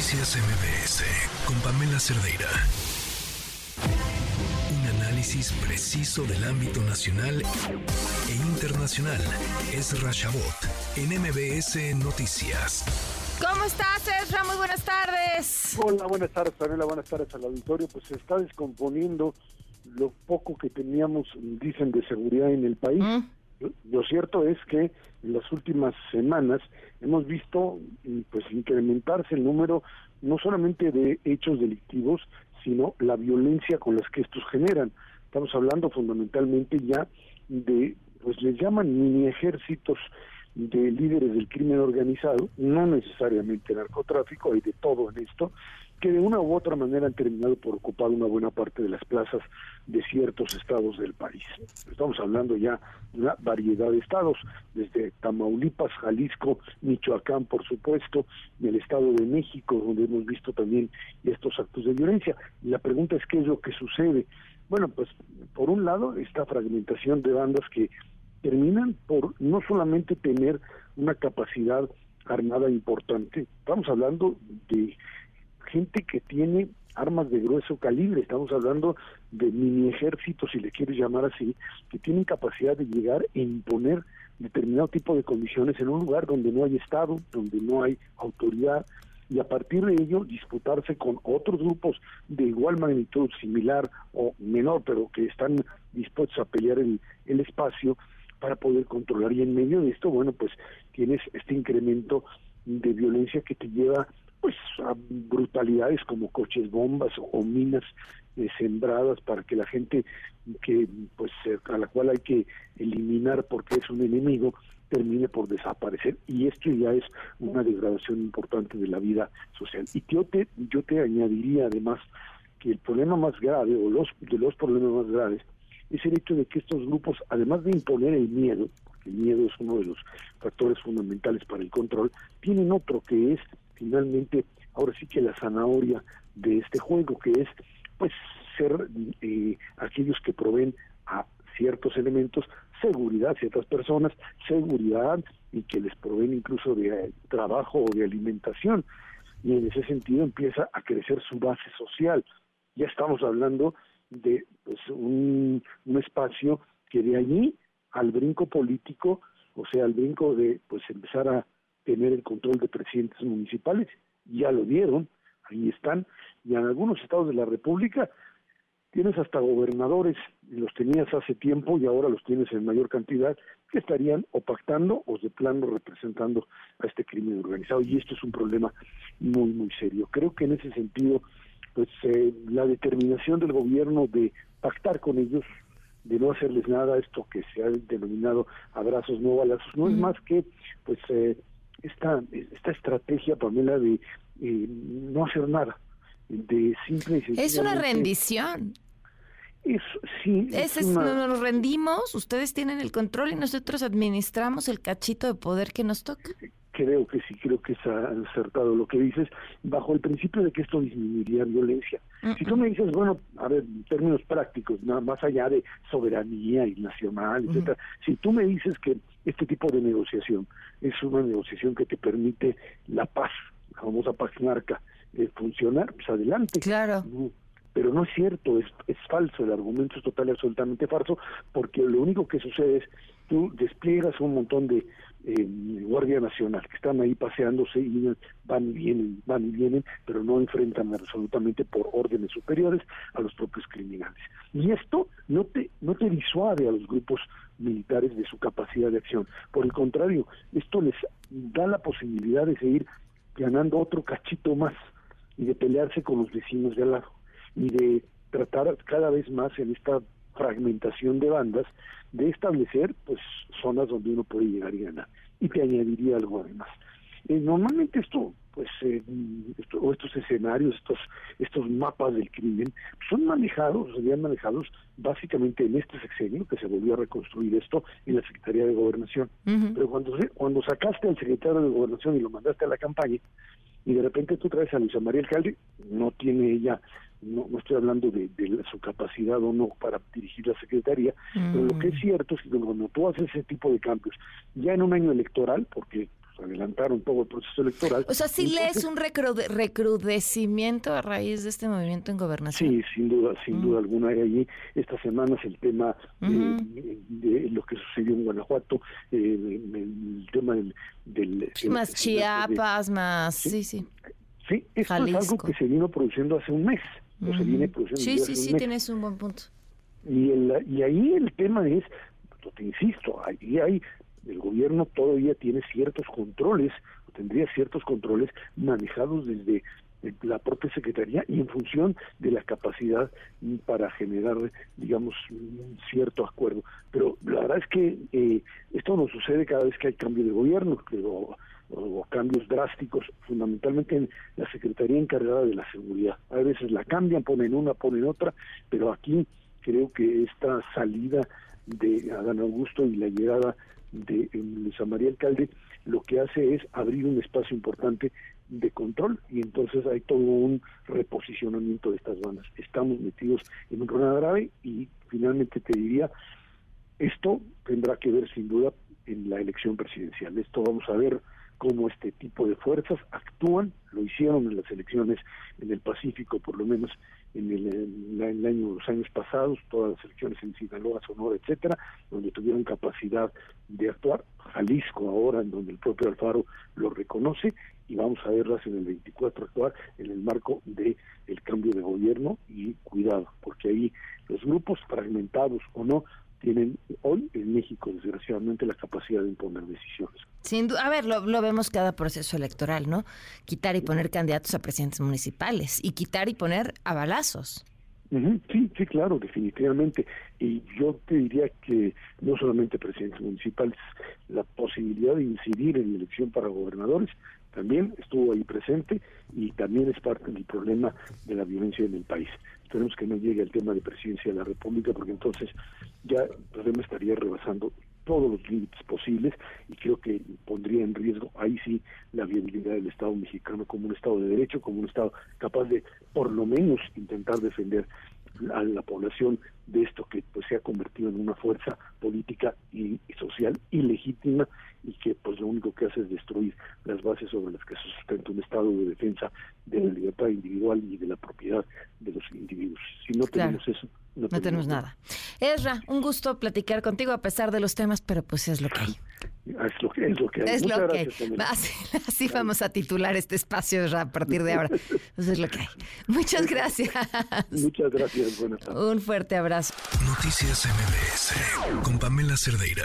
Noticias MBS con Pamela Cerdeira. Un análisis preciso del ámbito nacional e internacional. Es Rashabot en MBS Noticias. ¿Cómo estás, Ezra? Muy buenas tardes. Hola, buenas tardes, Pamela. Buenas tardes al auditorio. Pues se está descomponiendo lo poco que teníamos, dicen, de seguridad en el país. Lo cierto es que en las últimas semanas hemos visto pues incrementarse el número no solamente de hechos delictivos, sino la violencia con las que estos generan. Estamos hablando fundamentalmente ya de, pues les llaman mini ejércitos de líderes del crimen organizado, no necesariamente narcotráfico, hay de todo en esto, que de una u otra manera han terminado por ocupar una buena parte de las plazas de ciertos estados del país. Estamos hablando ya de una variedad de estados, desde Tamaulipas, Jalisco, Michoacán, por supuesto, y el Estado de México, donde hemos visto también estos actos de violencia. La pregunta es, ¿qué es lo que sucede? Bueno, pues por un lado, esta fragmentación de bandas que terminan por no solamente tener una capacidad armada importante, estamos hablando de gente que tiene armas de grueso calibre, estamos hablando de mini ejércitos, si le quieres llamar así, que tienen capacidad de llegar e imponer determinado tipo de condiciones en un lugar donde no hay Estado, donde no hay autoridad, y a partir de ello disputarse con otros grupos de igual magnitud, similar o menor, pero que están dispuestos a pelear el, el espacio para poder controlar. Y en medio de esto, bueno, pues tienes este incremento de violencia que te lleva pues a brutalidades como coches bombas o minas sembradas para que la gente que pues a la cual hay que eliminar porque es un enemigo termine por desaparecer y esto ya es una degradación importante de la vida social y yo te yo te añadiría además que el problema más grave o los de los problemas más graves es el hecho de que estos grupos además de imponer el miedo porque el miedo es uno de los factores fundamentales para el control tienen otro que es finalmente ahora sí que la zanahoria de este juego, que es pues ser eh, aquellos que proveen a ciertos elementos seguridad ciertas personas, seguridad y que les proveen incluso de eh, trabajo o de alimentación. Y en ese sentido empieza a crecer su base social. Ya estamos hablando de pues, un, un espacio que de allí al brinco político, o sea, al brinco de pues empezar a tener el control de presidentes municipales, ya lo dieron, ahí están, y en algunos estados de la República tienes hasta gobernadores, los tenías hace tiempo y ahora los tienes en mayor cantidad, que estarían o pactando o de plano representando a este crimen organizado, y esto es un problema muy, muy serio. Creo que en ese sentido, pues eh, la determinación del gobierno de pactar con ellos, de no hacerles nada, esto que se ha denominado abrazos no balazos, no es más que pues eh, esta, esta estrategia, Pamela, de eh, no hacer nada, de simple y Es una rendición. Es, sí, es, nos rendimos, ustedes tienen el control y nosotros administramos el cachito de poder que nos toca. Creo que sí, creo que es acertado lo que dices, bajo el principio de que esto disminuiría violencia. Si tú me dices, bueno, a ver, en términos prácticos, nada más allá de soberanía y nacional, etcétera, si tú me dices que este tipo de negociación es una negociación que te permite la paz, la famosa paz narca, eh, funcionar, pues adelante. Claro. pero no es cierto, es, es falso, el argumento es total y absolutamente falso, porque lo único que sucede es tú despliegas un montón de eh, Guardia Nacional que están ahí paseándose y van y vienen, van y vienen, pero no enfrentan absolutamente por órdenes superiores a los propios criminales. Y esto no te, no te disuade a los grupos militares de su capacidad de acción. Por el contrario, esto les da la posibilidad de seguir ganando otro cachito más y de pelearse con los vecinos de al lado y de tratar cada vez más en esta fragmentación de bandas de establecer pues zonas donde uno puede llegar y ganar. Y te añadiría algo además. Eh, normalmente esto pues eh, o estos escenarios estos estos mapas del crimen son manejados serían manejados básicamente en este sexenio que se volvió a reconstruir esto en la secretaría de gobernación. Pero cuando cuando sacaste al secretario de gobernación y lo mandaste a la campaña y de repente tú traes a Luisa María Alcalde, no tiene ella, no, no estoy hablando de, su capacidad o no para dirigir la Secretaría, pero lo que es mm. cierto es que cuando tú haces ese tipo de cambios, ya en un año electoral, porque adelantaron todo el proceso electoral. O sea, si lees un recrudecimiento a raíz de este movimiento en gobernación. Sí, sin duda, sin mm. duda alguna. Hay allí estas semanas el tema de, lo que sucedió en Guanajuato, eh, el tema del... del más Chiapas, más... Sí, sí. Sí, esto es algo que se vino produciendo hace un mes. O se viene produciendo sí, sí, sí, tienes un buen punto. Y, y ahí el tema es, te insisto, ahí hay el gobierno todavía tiene ciertos controles, tendría ciertos controles manejados desde la propia Secretaría y en función de la capacidad para generar, digamos, un cierto acuerdo. Pero la verdad es que eh, esto no sucede cada vez que hay cambio de gobierno o, o, cambios drásticos, fundamentalmente en la Secretaría encargada de la seguridad. A veces la cambian, ponen una, ponen otra, pero aquí creo que esta salida de Adán Augusto y la llegada de Luis María Alcalde lo que hace es abrir un espacio importante de control y entonces hay todo un reposicionamiento de estas bandas. Estamos metidos en un problema grave y finalmente te diría, esto tendrá que ver sin duda en la elección presidencial. Esto vamos a ver cómo este tipo de fuerzas actúan, lo hicieron en las elecciones en el Pacífico, por lo menos en el, año, los años pasados, todas las elecciones en Sinaloa, Sonora, etcétera, donde tuvieron capacidad de actuar. Jalisco ahora, en donde el propio Alfaro lo reconoce, y vamos a verlas en el 24 actuar en el marco de el cambio de gobierno y cuidado, porque ahí los grupos fragmentados o no tienen hoy en México, desgraciadamente, la capacidad de imponer decisiones. Sin duda, a ver, lo, vemos cada proceso electoral, ¿no? Quitar y poner candidatos a presidentes municipales y quitar y poner a balazos. Sí, sí, claro, definitivamente. Y yo te diría que no solamente presidentes municipales, la posibilidad de incidir en la elección para gobernadores también estuvo ahí presente y también es parte del problema de la violencia en el país. Esperemos que no llegue al tema de presidencia de la República, porque entonces ya el problema estaría rebasando todos los límites posibles y creo que pondría en riesgo ahí sí la viabilidad del Estado mexicano como un Estado de Derecho, como un Estado capaz de por lo menos intentar defender a la población de esto que pues se ha convertido en una fuerza política y, social ilegítima y que pues lo único que hace es destruir las bases sobre las que se sustenta un estado de defensa de la libertad individual y de la propiedad de los individuos. Si no tenemos eso, no, tenemos, nada. Ezra, un gusto platicar contigo a pesar de los temas, pero pues es lo que hay. Es lo que, es lo que hay. Es lo que hay. Así, vamos a titular este espacio a partir de ahora. Eso es lo que hay. Muchas gracias. Muchas gracias. Buenas tardes. Un fuerte abrazo. Noticias MBS con Pamela Cerdeira.